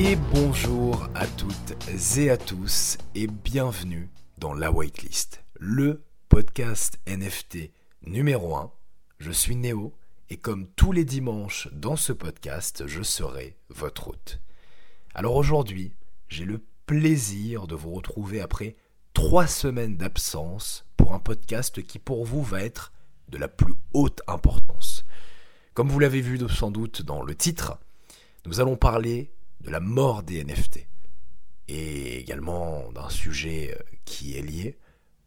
Et bonjour à toutes et à tous et bienvenue dans la Whitelist, le podcast NFT numéro 1. Je suis Néo et comme tous les dimanches dans ce podcast, je serai votre hôte. Alors aujourd'hui, j'ai le plaisir de vous retrouver après trois semaines d'absence pour un podcast qui pour vous va être de la plus haute importance. Comme vous l'avez vu sans doute dans le titre, nous allons parler de la mort des NFT et également d'un sujet euh, qui est lié.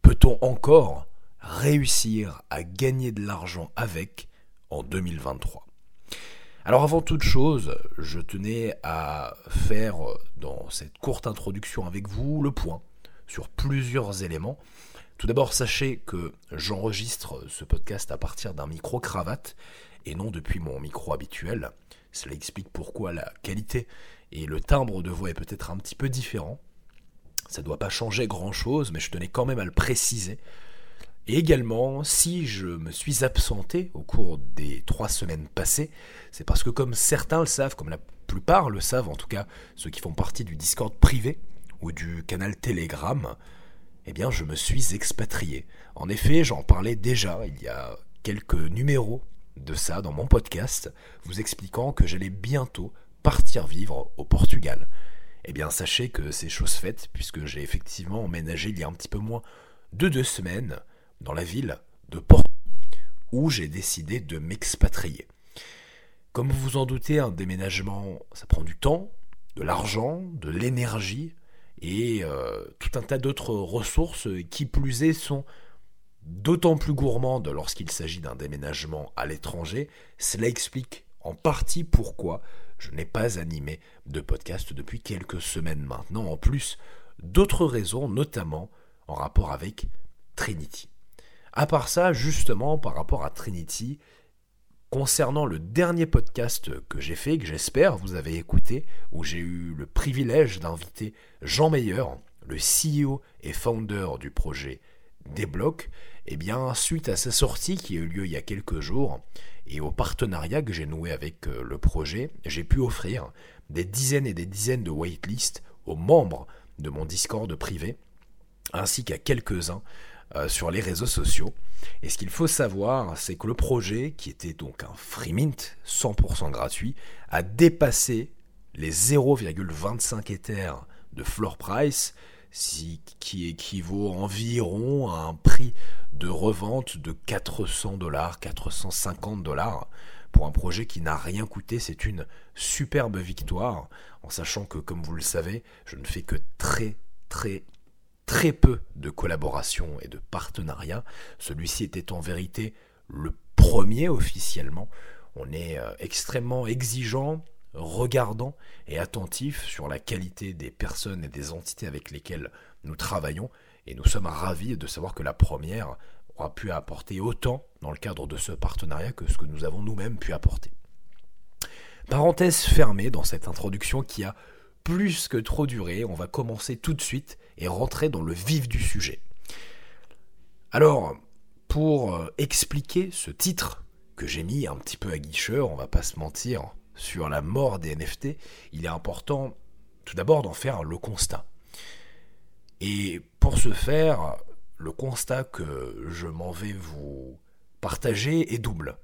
Peut-on encore réussir à gagner de l'argent avec en 2023 alors avant toute chose, je tenais à faire euh, dans cette courte introduction avec vous le point sur plusieurs éléments. Tout d'abord, sachez que j'enregistre ce podcast à partir d'un micro-cravate et non depuis mon micro habituel. Cela explique pourquoi la qualité et le timbre de voix est peut-être un petit peu différent. Ça ne doit pas changer grand-chose, mais je tenais quand même à le préciser. Et également, si je me suis absenté au cours des trois semaines passées, c'est parce que comme certains le savent, comme la plupart le savent, en tout cas ceux qui font partie du Discord privé ou du canal Telegram, eh bien je me suis expatrié. En effet, j'en parlais déjà il y a quelques numéros de ça dans mon podcast, vous expliquant que j'allais bientôt partir vivre au Portugal. Eh bien, sachez que c'est chose faite, puisque j'ai effectivement emménagé il y a un petit peu moins de deux semaines dans la ville de Porto, où j'ai décidé de m'expatrier. Comme vous vous en doutez, un déménagement, ça prend du temps, de l'argent, de l'énergie et euh, tout un tas d'autres ressources qui plus est sont d'autant plus gourmandes lorsqu'il s'agit d'un déménagement à l'étranger. Cela explique en partie pourquoi je n'ai pas animé de podcast depuis quelques semaines maintenant, en plus d'autres raisons, notamment en rapport avec Trinity. À part ça, justement, par rapport à Trinity, concernant le dernier podcast que j'ai fait, que j'espère vous avez écouté, où j'ai eu le privilège d'inviter Jean Meyer, le CEO et founder du projet Débloc, eh bien, suite à sa sortie qui a eu lieu il y a quelques jours, et au partenariat que j'ai noué avec euh, le projet, j'ai pu offrir des dizaines et des dizaines de waitlists aux membres de mon Discord privé, ainsi qu'à quelques-uns euh, sur les réseaux sociaux. Et ce qu'il faut savoir, c'est que le projet, qui était donc un free mint 100% gratuit, a dépassé les 0,25 Ether de floor price, qui équivaut environ à un prix de revente de 400 dollars, 450 dollars pour un projet qui n'a rien coûté. C'est une superbe victoire, en sachant que, comme vous le savez, je ne fais que très, très, très peu de collaborations et de partenariats. Celui-ci était en vérité le premier officiellement. On est euh, extrêmement exigeant, regardant et attentif sur la qualité des personnes et des entités avec lesquelles nous travaillons. Et nous sommes ravis de savoir que la première aura pu apporter autant dans le cadre de ce partenariat que ce que nous avons nous-mêmes pu apporter. Parenthèse fermée dans cette introduction qui a plus que trop duré, on va commencer tout de suite et rentrer dans le vif du sujet. Alors, pour euh, expliquer ce titre que j'ai mis un petit peu à guicheur, on va pas se mentir, sur la mort des NFT, il est important tout d'abord d'en faire le constat. Et pour ce faire, le constat que je m'en vais vous partager est double,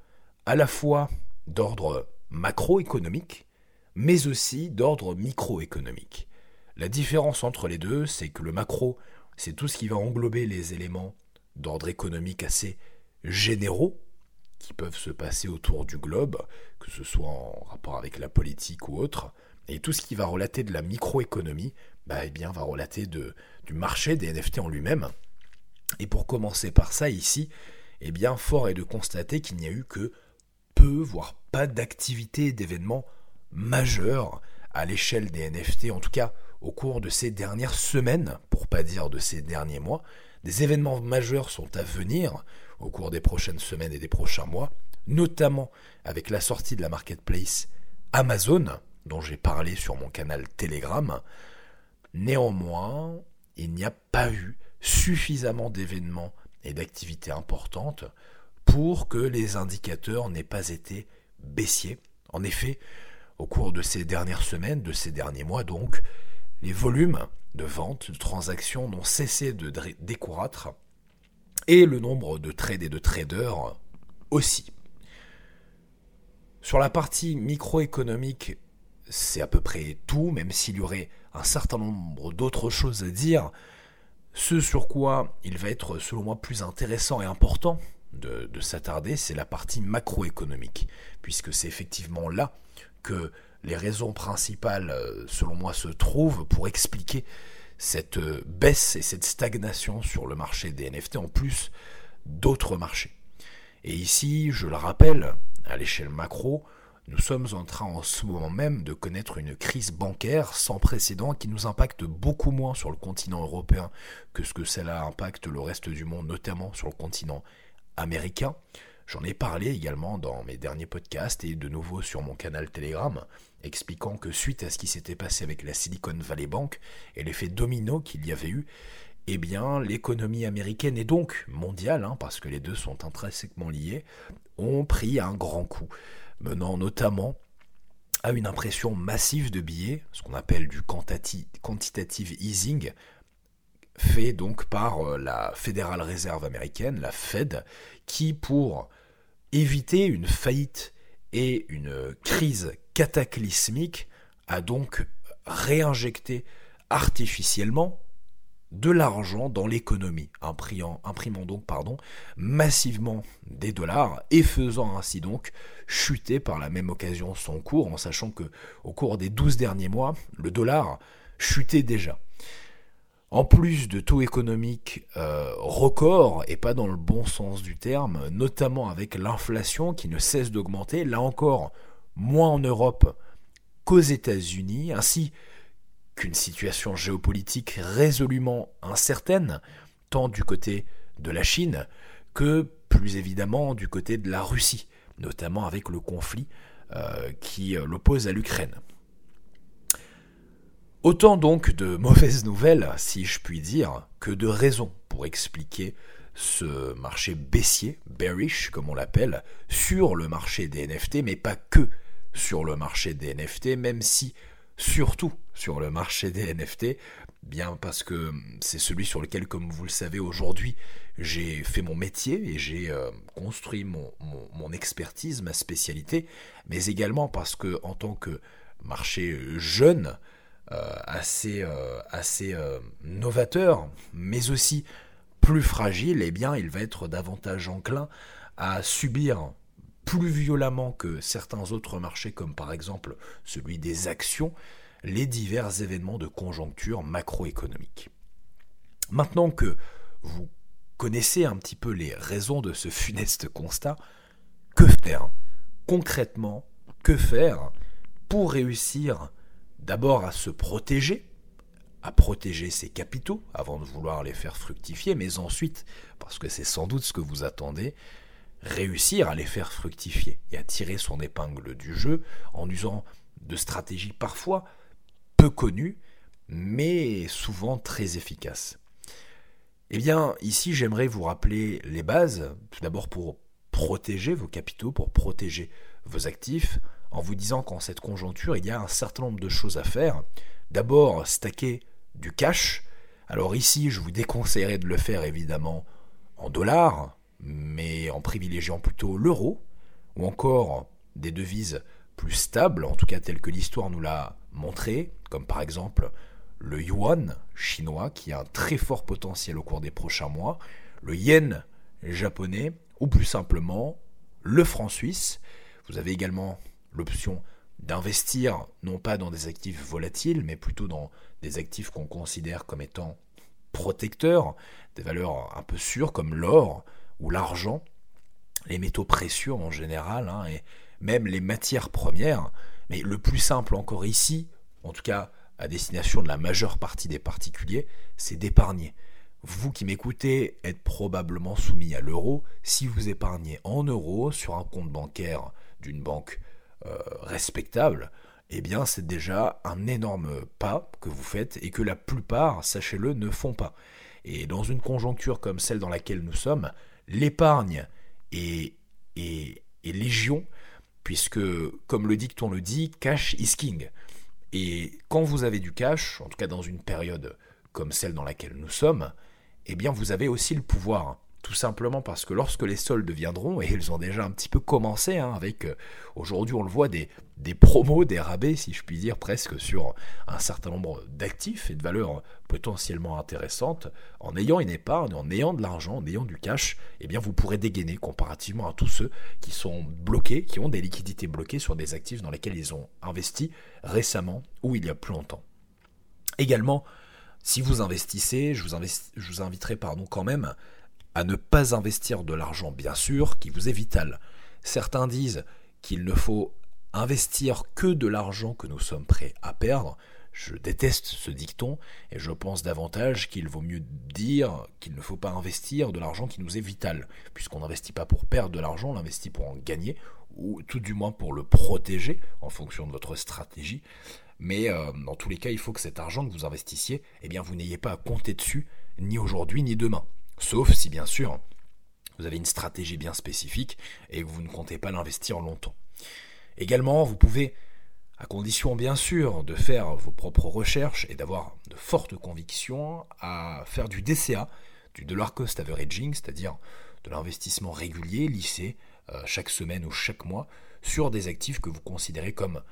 à la fois d'ordre macroéconomique, mais aussi d'ordre microéconomique. La différence entre les deux, c'est que le macro, c'est tout ce qui va englober les éléments d'ordre économique assez généraux, qui peuvent se passer autour du globe, que ce soit en rapport avec la politique ou autre, et tout ce qui va relater de la microéconomie, bah, eh bien, va relater de, du marché des NFT en lui-même. Et pour commencer par ça, ici, eh bien, fort est de constater qu'il n'y a eu que peu, voire pas d'activité d'événements majeurs à l'échelle des NFT, en tout cas au cours de ces dernières semaines, pour pas dire de ces derniers mois. Des événements majeurs sont à venir, au cours des prochaines semaines et des prochains mois, notamment avec la sortie de la marketplace Amazon, dont j'ai parlé sur mon canal Telegram. Néanmoins, il n'y a pas eu suffisamment d'événements et d'activités importantes pour que les indicateurs n'aient pas été baissiers. En effet, au cours de ces dernières semaines, de ces derniers mois donc, les volumes de ventes, de transactions n'ont cessé de décroître et le nombre de trades et de traders aussi. Sur la partie microéconomique, c'est à peu près tout, même s'il y aurait un certain nombre d'autres choses à dire. Ce sur quoi il va être, selon moi, plus intéressant et important de, de s'attarder, c'est la partie macroéconomique, puisque c'est effectivement là que les raisons principales, selon moi, se trouvent pour expliquer cette euh, baisse et cette stagnation sur le marché des NFT, en plus d'autres marchés. Et ici, je le rappelle, à l'échelle macro, nous sommes en train en ce moment même de connaître une crise bancaire sans précédent qui nous impacte beaucoup moins sur le continent européen que ce que cela impacte le reste du monde, notamment sur le continent américain. J'en ai parlé également dans mes derniers podcasts et de nouveau sur mon canal Telegram, expliquant que suite à ce qui s'était passé avec la Silicon Valley Bank et l'effet domino qu'il y avait eu, eh bien, l'économie américaine et donc mondiale, hein, parce que les deux sont intrinsèquement liés, ont pris un grand coup, menant notamment à une impression massive de billets, ce qu'on appelle du quantitative easing, fait donc par euh, la Fédérale Réserve américaine, la Fed, qui, pour éviter une faillite et une crise cataclysmique, a donc réinjecté artificiellement de l'argent dans l'économie, imprimant, donc massivement des dollars et faisant ainsi donc chuter par la même occasion son cours, en sachant que au cours des 12 derniers mois, le dollar chutait déjà. En plus de taux économiques euh, records, et pas dans le bon sens du terme, notamment avec l'inflation qui ne cesse d'augmenter, là encore moins en Europe qu'aux États-Unis, ainsi qu'une situation géopolitique résolument incertaine, tant du côté de la Chine que plus évidemment du côté de la Russie, notamment avec le conflit euh, qui l'oppose à l'Ukraine. Autant donc de mauvaises nouvelles, si je puis dire, que de raisons pour expliquer ce marché baissier, bearish comme on l'appelle, sur le marché des NFT, mais pas que sur le marché des NFT, même si surtout sur le marché des NFT, bien parce que c'est celui sur lequel, comme vous le savez aujourd'hui, j'ai fait mon métier et j'ai euh, construit mon, expertise, ma spécialité, mais également parce que en tant que marché jeune, euh, assez, euh, assez novateur, mais aussi plus fragile, eh bien, il va être davantage enclin à subir plus violemment que certains autres marchés, comme par exemple celui des actions, les divers événements de conjoncture macroéconomique. Maintenant que vous connaissez un petit peu les raisons de ce funeste constat, que faire Concrètement, que faire pour réussir d'abord à se protéger, à protéger ses capitaux avant de vouloir les faire fructifier, mais ensuite, parce que c'est sans doute ce que vous attendez, réussir à les faire fructifier et à tirer son épingle du jeu en usant de stratégies parfois peu connues, mais souvent très efficaces. Eh bien, ici, j'aimerais vous rappeler les bases, tout d'abord pour protéger vos capitaux, pour protéger vos actifs, en vous disant qu'en cette conjoncture, il y a un certain nombre de choses à faire. D'abord, stacker du cash. Alors ici, je vous déconseillerais de le faire évidemment en dollars, mais en privilégiant plutôt l'euro, ou encore des devises plus stables, en tout cas telles que l'histoire nous l'a montré, comme par exemple le yuan chinois, qui a un très fort potentiel au cours des prochains mois, le yen japonais, ou plus simplement le franc suisse. Vous avez également l'option d'investir non pas dans des actifs volatiles, mais plutôt dans des actifs qu'on considère comme étant protecteurs, des valeurs un peu sûres comme l'or ou l'argent, les métaux précieux en général, hein, et même les matières premières. Mais le plus simple encore ici, en tout cas à destination de la majeure partie des particuliers, c'est d'épargner. Vous qui m'écoutez êtes probablement soumis à l'euro. Si vous épargnez en euros sur un compte bancaire d'une banque euh, respectable, eh bien c'est déjà un énorme pas que vous faites et que la plupart, sachez-le, ne font pas. Et dans une conjoncture comme celle dans laquelle nous sommes, l'épargne est, est, légion, puisque, comme le dicton le dit, cash is king. Et quand vous avez du cash, en tout cas dans une période comme celle dans laquelle nous sommes, eh bien vous avez aussi le pouvoir. Tout simplement parce que lorsque les soldes viendront, et ils ont déjà un petit peu commencé, hein, avec euh, aujourd'hui on le voit des, des promos, des rabais, si je puis dire, presque sur un certain nombre d'actifs et de valeurs potentiellement intéressantes, en ayant une épargne, en ayant de l'argent, en ayant du cash, eh bien vous pourrez dégainer comparativement à tous ceux qui sont bloqués, qui ont des liquidités bloquées sur des actifs dans lesquels ils ont investi récemment ou il y a plus longtemps. Également, si vous investissez, je vous, je vous inviterai pardon, quand même à ne pas investir de l'argent, bien sûr, qui vous est vital. Certains disent qu'il ne faut investir que de l'argent que nous sommes prêts à perdre. Je déteste ce dicton et je pense davantage qu'il vaut mieux dire qu'il ne faut pas investir de l'argent qui nous est vital, puisqu'on n'investit pas pour perdre de l'argent, on l'investit pour en gagner, ou tout du moins pour le protéger en fonction de votre stratégie. Mais euh, dans tous les cas, il faut que cet argent que vous investissiez, eh bien, vous n'ayez pas à compter dessus, ni aujourd'hui ni demain. Sauf si bien sûr vous avez une stratégie bien spécifique et vous ne comptez pas l'investir longtemps. Également, vous pouvez, à condition bien sûr de faire vos propres recherches et d'avoir de fortes convictions, à faire du DCA, du dollar cost averaging, c'est-à-dire de l'investissement régulier, lissé, euh, chaque semaine ou chaque mois, sur des actifs que vous considérez comme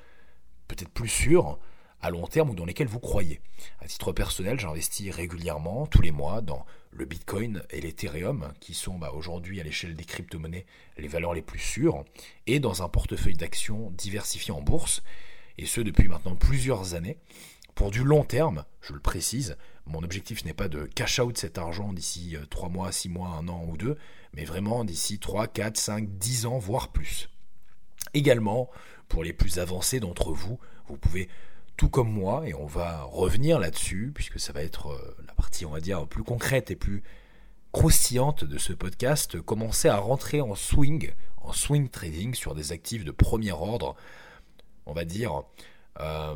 peut-être plus sûrs, à long terme ou dans lesquels vous croyez. À titre personnel, j'investis régulièrement, tous les mois, dans le Bitcoin et l'Ethereum, qui sont bah, aujourd'hui à l'échelle des crypto-monnaies les valeurs les plus sûres, et dans un portefeuille d'actions diversifié en bourse, et ce depuis maintenant plusieurs années. Pour du long terme, je le précise, mon objectif n'est pas de cash out cet argent d'ici 3 euh, mois, 6 mois, 1 an ou 2, mais vraiment d'ici 3, 4, 5, 10 ans, voire plus. Également, pour les plus avancés d'entre vous, vous pouvez tout comme moi, et on va revenir là-dessus, puisque ça va être euh, la partie, on va dire, plus concrète et plus croustillante de ce podcast, commencer à rentrer en swing, en swing trading sur des actifs de premier ordre, on va dire, euh,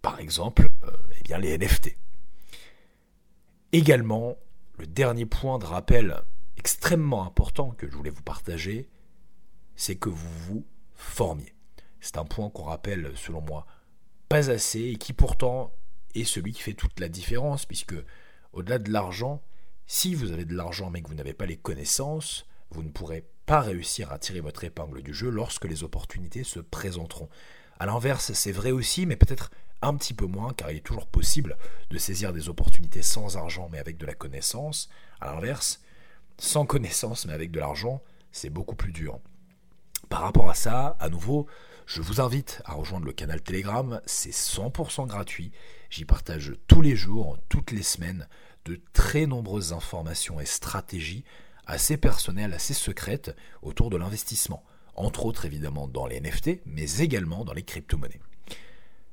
par exemple, euh, eh les NFT. Également, le dernier point de rappel extrêmement important que je voulais vous partager, c'est que vous vous formiez. C'est un point qu'on rappelle, selon moi, pas assez et qui pourtant est celui qui fait toute la différence, puisque au-delà de l'argent, si vous avez de l'argent mais que vous n'avez pas les connaissances, vous ne pourrez pas réussir à tirer votre épingle du jeu lorsque les opportunités se présenteront. A l'inverse, c'est vrai aussi, mais peut-être un petit peu moins, car il est toujours possible de saisir des opportunités sans argent mais avec de la connaissance. A l'inverse, sans connaissance mais avec de l'argent, c'est beaucoup plus dur. Par rapport à ça, à nouveau, je vous invite à rejoindre le canal Telegram, c'est 100% gratuit. J'y partage tous les jours, toutes les semaines, de très nombreuses informations et stratégies assez personnelles, assez secrètes autour de l'investissement. Entre autres évidemment dans les NFT, mais également dans les crypto-monnaies.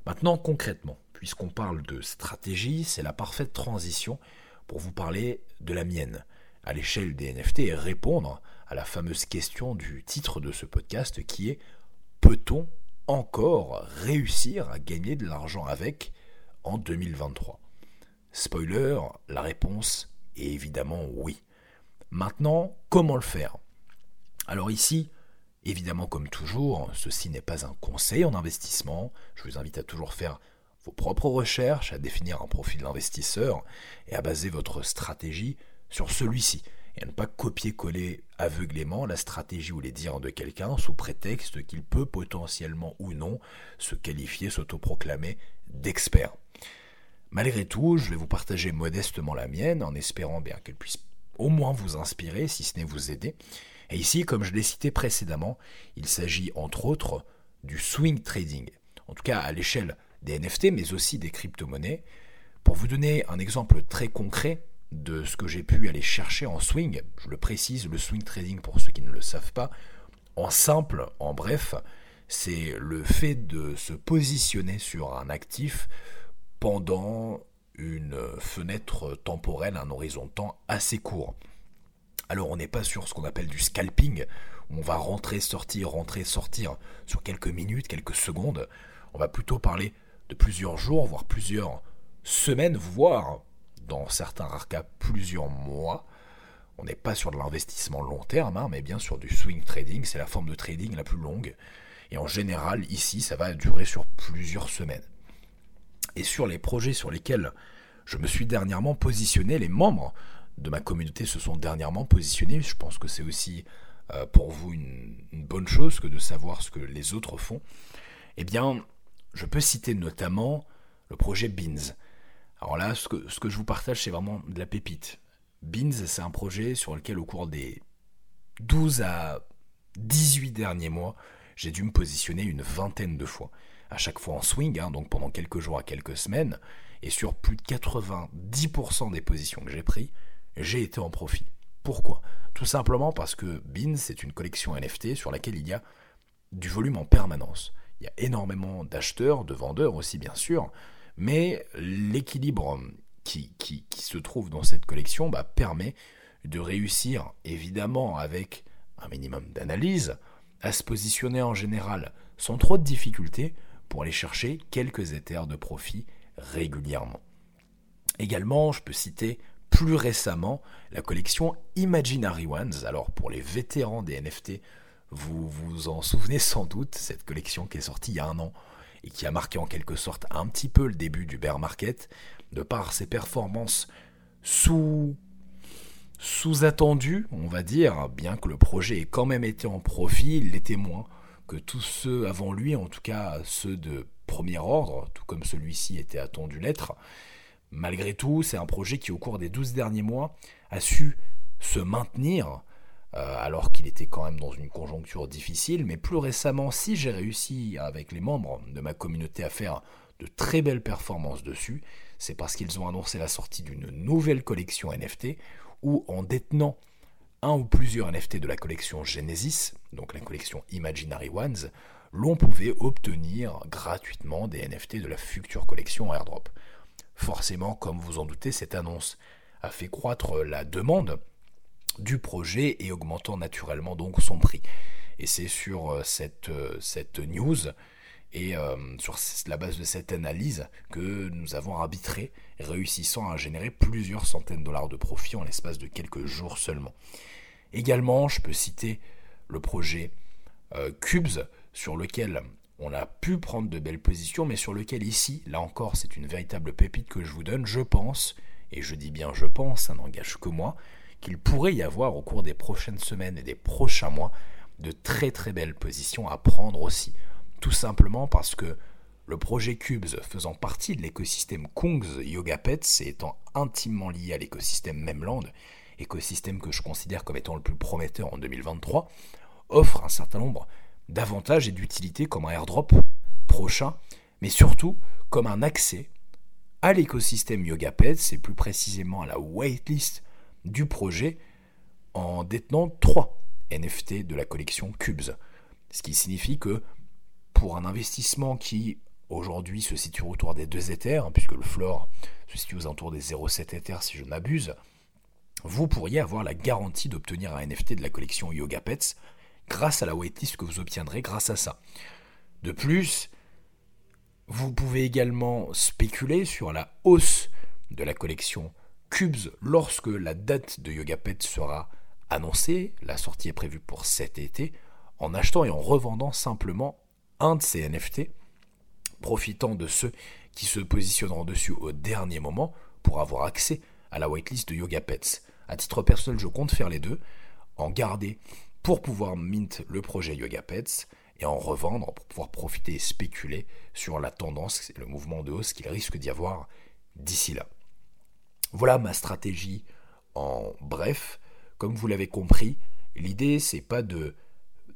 Maintenant concrètement, puisqu'on parle de stratégie, c'est la parfaite transition pour vous parler de la mienne à l'échelle des NFT et répondre à la fameuse question du titre de ce podcast qui est peut-on encore réussir à gagner de l'argent avec en 2023 Spoiler, la réponse est évidemment oui. Maintenant, comment le faire? Alors ici, évidemment comme toujours, ceci n'est pas un conseil en investissement, je vous invite à toujours faire vos propres recherches, à définir un profil d'investisseur et à baser votre stratégie sur celui-ci et à ne pas copier-coller aveuglément la stratégie ou les dires de quelqu'un sous prétexte qu'il peut potentiellement ou non se qualifier, s'autoproclamer d'expert. Malgré tout, je vais vous partager modestement la mienne en espérant bien qu'elle puisse au moins vous inspirer, si ce n'est vous aider. Et ici, comme je l'ai cité précédemment, il s'agit entre autres du swing trading, en tout cas à l'échelle des NFT, mais aussi des crypto-monnaies. Pour vous donner un exemple très concret, de ce que j'ai pu aller chercher en swing. Je le précise, le swing trading pour ceux qui ne le savent pas. En simple, en bref, c'est le fait de se positionner sur un actif pendant une fenêtre temporelle, un horizon de temps assez court. Alors on n'est pas sur ce qu'on appelle du scalping, on va rentrer, sortir, rentrer, sortir sur quelques minutes, quelques secondes. On va plutôt parler de plusieurs jours, voire plusieurs semaines, voire dans certains rares cas plusieurs mois. On n'est pas sur de l'investissement long terme, hein, mais bien sur du swing trading. C'est la forme de trading la plus longue. Et en général, ici, ça va durer sur plusieurs semaines. Et sur les projets sur lesquels je me suis dernièrement positionné, les membres de ma communauté se sont dernièrement positionnés. Je pense que c'est aussi euh, pour vous une, bonne chose que de savoir ce que les autres font. Eh bien, je peux citer notamment le projet Beans. Alors là, ce que, je vous partage, c'est vraiment de la pépite. Beans, c'est un projet sur lequel, au cours des 12 à 18 derniers mois, j'ai dû me positionner une vingtaine de fois. À chaque fois en swing, hein, donc pendant quelques jours à quelques semaines, et sur plus de 90% des positions que j'ai prises, j'ai été en profit. Pourquoi? Tout simplement parce que Beans, c'est une collection NFT sur laquelle il y a du volume en permanence. Il y a énormément d'acheteurs, de vendeurs aussi bien sûr, mais l'équilibre qui, se trouve dans cette collection bah, permet de réussir, évidemment avec un minimum d'analyse, à se positionner en général sans trop de difficultés pour aller chercher quelques éthers de profit régulièrement. Également, je peux citer plus récemment la collection Imaginary Ones. Alors pour les vétérans des NFT, vous vous en souvenez sans doute, cette collection qui est sortie il y a un an et qui a marqué en quelque sorte un petit peu le début du bear market, de par ses performances sous sous-attendues, on va dire, bien que le projet ait quand même été en profit, il l'était moins que tous ceux avant lui, en tout cas ceux de premier ordre, tout comme celui-ci était attendu l'être. Malgré tout, c'est un projet qui, au cours des 12 derniers mois, a su se maintenir, alors qu'il était quand même dans une conjoncture difficile. Mais plus récemment, si j'ai réussi avec les membres de ma communauté à faire de très belles performances dessus, c'est parce qu'ils ont annoncé la sortie d'une nouvelle collection NFT, où en détenant un ou plusieurs NFT de la collection Genesis, donc la collection Imaginary Ones, l'on pouvait obtenir gratuitement des NFT de la future collection Airdrop. Forcément, comme vous en doutez, cette annonce a fait croître la demande du projet et augmentant naturellement donc son prix. Et c'est sur euh, cette, euh, cette news et euh, sur la base de cette analyse que nous avons arbitré, réussissant à générer plusieurs centaines de dollars de profit en l'espace de quelques jours seulement. Également, je peux citer le projet Cubes, sur lequel on a pu prendre de belles positions, mais sur lequel ici, là encore, c'est une véritable pépite que je vous donne. Je pense, et je dis bien je pense, ça n'engage que moi, qu'il pourrait y avoir au cours des prochaines semaines et des prochains mois de très très belles positions à prendre aussi. Tout simplement parce que le projet Cubes faisant partie de l'écosystème Kungs Yoga Pets et étant intimement lié à l'écosystème Memland, écosystème que je considère comme étant le plus prometteur en 2023, offre un certain nombre d'avantages et d'utilité comme un airdrop prochain, mais surtout comme un accès à l'écosystème YogaPets et plus précisément à la waitlist du projet en détenant trois NFT de la collection Cubes. Ce qui signifie que pour un investissement qui aujourd'hui se situe autour des 2 Ethers, puisque le floor se situe aux alentours des 0,7 Ethers si je m'abuse, vous pourriez avoir la garantie d'obtenir un NFT de la collection YogaPets grâce à la waitlist que vous obtiendrez grâce à ça. De plus, vous pouvez également spéculer sur la hausse de la collection Cubes lorsque la date de YogaPet sera annoncée. La sortie est prévue pour cet été, en achetant et en revendant simplement un de ces NFT, profitant de ceux qui se positionneront dessus au dernier moment pour avoir accès à la waitlist de YogaPets. À titre personnel, je compte faire les deux, en garder pour pouvoir mint le projet Yoga Pets et en revendre pour pouvoir profiter et spéculer sur la tendance et le mouvement de hausse qu'il risque d'y avoir d'ici là. Voilà ma stratégie en bref. Comme vous l'avez compris, l'idée c'est pas de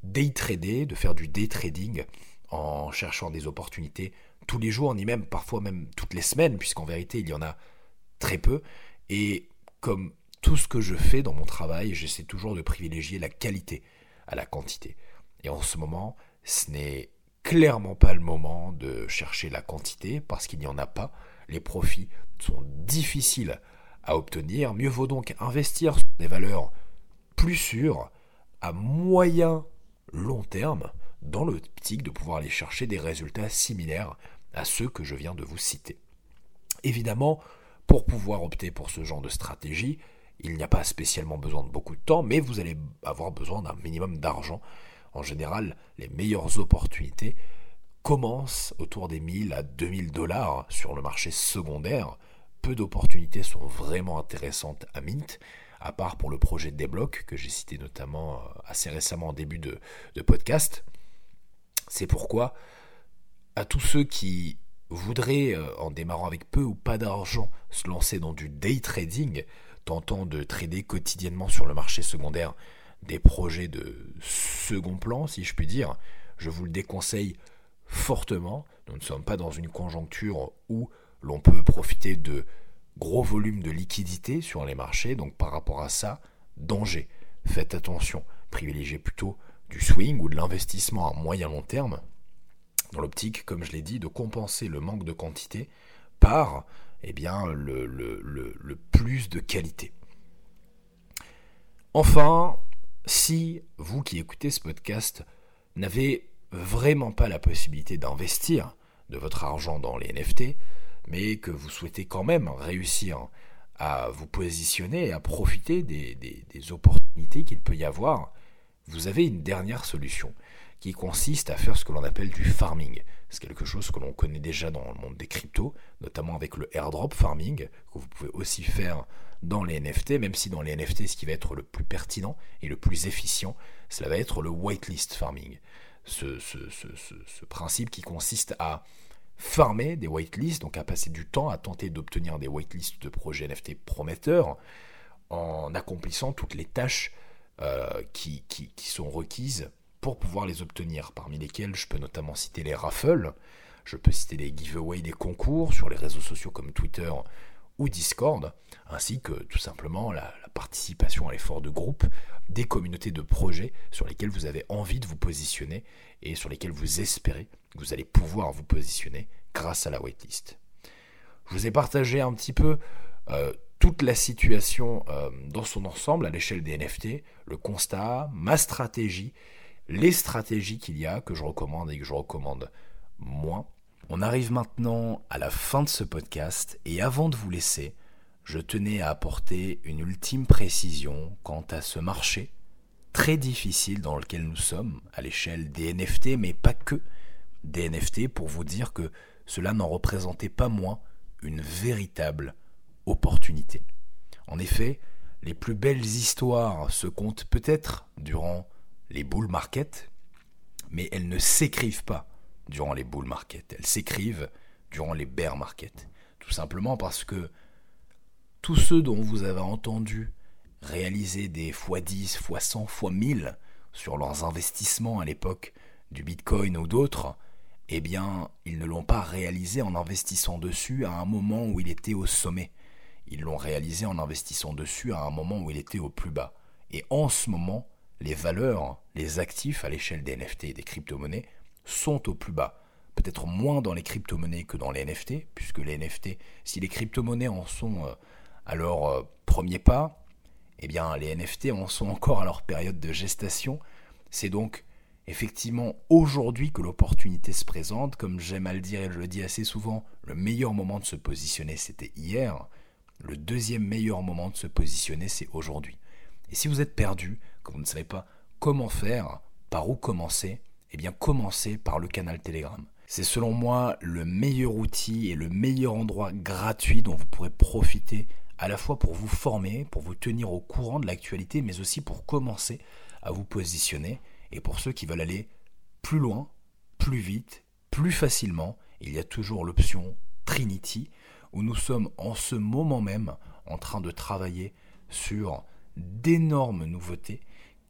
day trader, de faire du day trading en cherchant des opportunités tous les jours, ni même parfois même toutes les semaines, puisqu'en vérité il y en a très peu. Et comme tout ce que je fais dans mon travail, j'essaie toujours de privilégier la qualité à la quantité. Et en ce moment, ce n'est clairement pas le moment de chercher la quantité parce qu'il n'y en a pas. Les profits sont difficiles à obtenir. Mieux vaut donc investir sur des valeurs plus sûres à moyen long terme dans l'optique de pouvoir aller chercher des résultats similaires à ceux que je viens de vous citer. Évidemment, pour pouvoir opter pour ce genre de stratégie, il n'y a pas spécialement besoin de beaucoup de temps, mais vous allez avoir besoin d'un minimum d'argent En général, les meilleures opportunités commencent autour des 1000 à 2000 dollars sur le marché secondaire. Peu d'opportunités sont vraiment intéressantes à Mint, à part pour le projet Débloc que j'ai cité notamment euh, assez récemment en début de, de podcast. C'est pourquoi à tous ceux qui voudraient, euh, en démarrant avec peu ou pas d'argent, se lancer dans du day trading, tentant de trader quotidiennement sur le marché secondaire des projets de second plan, si je puis dire, je vous le déconseille fortement. Nous ne sommes pas dans une conjoncture où l'on peut profiter de gros volumes de liquidités sur les marchés, donc par rapport à ça, danger. Faites attention, privilégiez plutôt du swing ou de l'investissement à moyen long terme, dans l'optique, comme je l'ai dit, de compenser le manque de quantité par eh bien, le, le plus de qualité. Enfin, si vous qui écoutez ce podcast n'avez vraiment pas la possibilité d'investir de votre argent dans les NFT, mais que vous souhaitez quand même réussir à vous positionner et à profiter des, opportunités qu'il peut y avoir, vous avez une dernière solution qui consiste à faire ce que l'on appelle du farming. C'est quelque chose que l'on connaît déjà dans le monde des cryptos, notamment avec le airdrop farming, que vous pouvez aussi faire dans les NFT, même si dans les NFT, ce qui va être le plus pertinent et le plus efficient, cela va être le whitelist farming. Ce, principe qui consiste à farmer des whitelists, donc à passer du temps à tenter d'obtenir des whitelists de projets NFT prometteurs en accomplissant toutes les tâches euh, qui, qui, sont requises pour pouvoir les obtenir, parmi lesquelles je peux notamment citer les raffles, je peux citer les giveaways des concours sur les réseaux sociaux comme Twitter ou Discord, ainsi que tout simplement la, participation à l'effort de groupe des communautés de projets sur lesquels vous avez envie de vous positionner et sur lesquels vous espérez que vous allez pouvoir vous positionner grâce à la waitlist. Je vous ai partagé un petit peu euh, toute la situation euh, dans son ensemble à l'échelle des NFT, le constat, ma stratégie, les stratégies qu'il y a que je recommande et que je recommande moins. On arrive maintenant à la fin de ce podcast et avant de vous laisser, je tenais à apporter une ultime précision quant à ce marché très difficile dans lequel nous sommes à l'échelle des NFT, mais pas que des NFT, pour vous dire que cela n'en représentait pas moins une véritable opportunité. En effet, les plus belles histoires se comptent peut-être durant les bull market, mais elles ne s'écrivent pas durant les bull market, elles s'écrivent durant les bear market. Tout simplement parce que tous ceux dont vous avez entendu réaliser des x10, x100, x1000 sur leurs investissements à l'époque du Bitcoin ou d'autres, eh bien, ils ne l'ont pas réalisé en investissant dessus à un moment où il était au sommet. Ils l'ont réalisé en investissant dessus à un moment où il était au plus bas. Et en ce moment, les valeurs, les actifs à l'échelle des NFT et des crypto-monnaies sont au plus bas. Peut-être moins dans les crypto-monnaies que dans les NFT, puisque les NFT, si les crypto-monnaies en sont euh, à leur euh, premier pas, eh bien les NFT en sont encore à leur période de gestation. C'est donc effectivement aujourd'hui que l'opportunité se présente. Comme j'aime à le dire et je le dis assez souvent, le meilleur moment de se positionner c'était hier. Le deuxième meilleur moment de se positionner c'est aujourd'hui. Et si vous êtes perdu, que vous ne savez pas comment faire, par où commencer, eh bien commencez par le canal Telegram. C'est selon moi le meilleur outil et le meilleur endroit gratuit dont vous pourrez profiter à la fois pour vous former, pour vous tenir au courant de l'actualité, mais aussi pour commencer à vous positionner. Et pour ceux qui veulent aller plus loin, plus vite, plus facilement, il y a toujours l'option Trinity, où nous sommes en ce moment même en train de travailler sur d'énormes nouveautés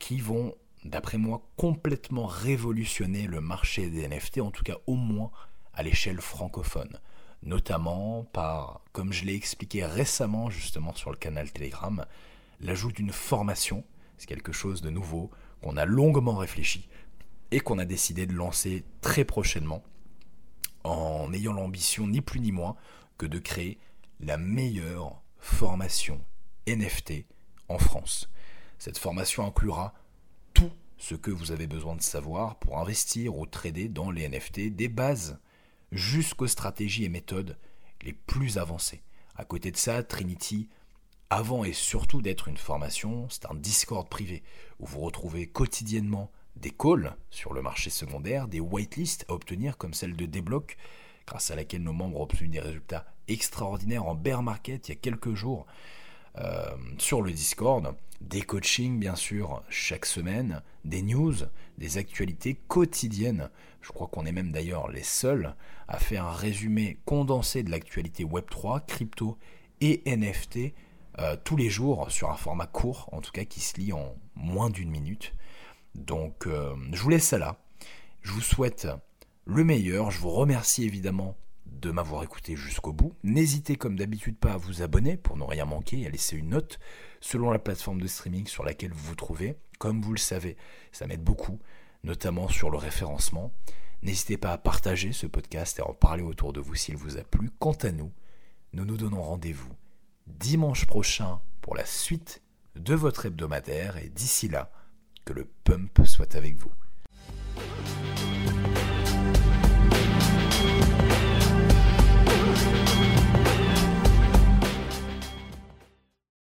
qui vont, d'après moi, complètement révolutionner le marché des NFT, en tout cas au moins à l'échelle francophone notamment par, comme je l'ai expliqué récemment justement sur le canal Telegram, l'ajout d'une formation, c'est quelque chose de nouveau qu'on a longuement réfléchi et qu'on a décidé de lancer très prochainement en ayant l'ambition ni plus ni moins que de créer la meilleure formation NFT en France. Cette formation inclura tout ce que vous avez besoin de savoir pour investir ou trader dans les NFT, des bases jusqu'aux stratégies et méthodes les plus avancées. À côté de ça, Trinity, avant et surtout d'être une formation, c'est un Discord privé où vous retrouvez quotidiennement des calls sur le marché secondaire, des whitelists à obtenir comme celle de Deblock, grâce à laquelle nos membres ont obtenu des résultats extraordinaires en bear market il y a quelques jours sur le Discord, des coachings bien sûr chaque semaine, des news, des actualités quotidiennes. Je crois qu'on est même d'ailleurs les seuls à faire un résumé condensé de l'actualité Web3, crypto et NFT euh, tous les jours sur un format court, en tout cas qui se lit en moins d'une minute. Donc euh, je vous laisse ça là. Je vous souhaite le meilleur. Je vous remercie évidemment de m'avoir écouté jusqu'au bout. N'hésitez comme d'habitude pas à vous abonner pour ne rien manquer et à laisser une note selon la plateforme de streaming sur laquelle vous vous trouvez. Comme vous le savez, ça m'aide beaucoup, notamment sur le référencement. N'hésitez pas à partager ce podcast et à en parler autour de vous s'il vous a plu. Quant à nous, nous nous donnons rendez-vous dimanche prochain pour la suite de votre hebdomadaire et d'ici là, que le pump soit avec vous.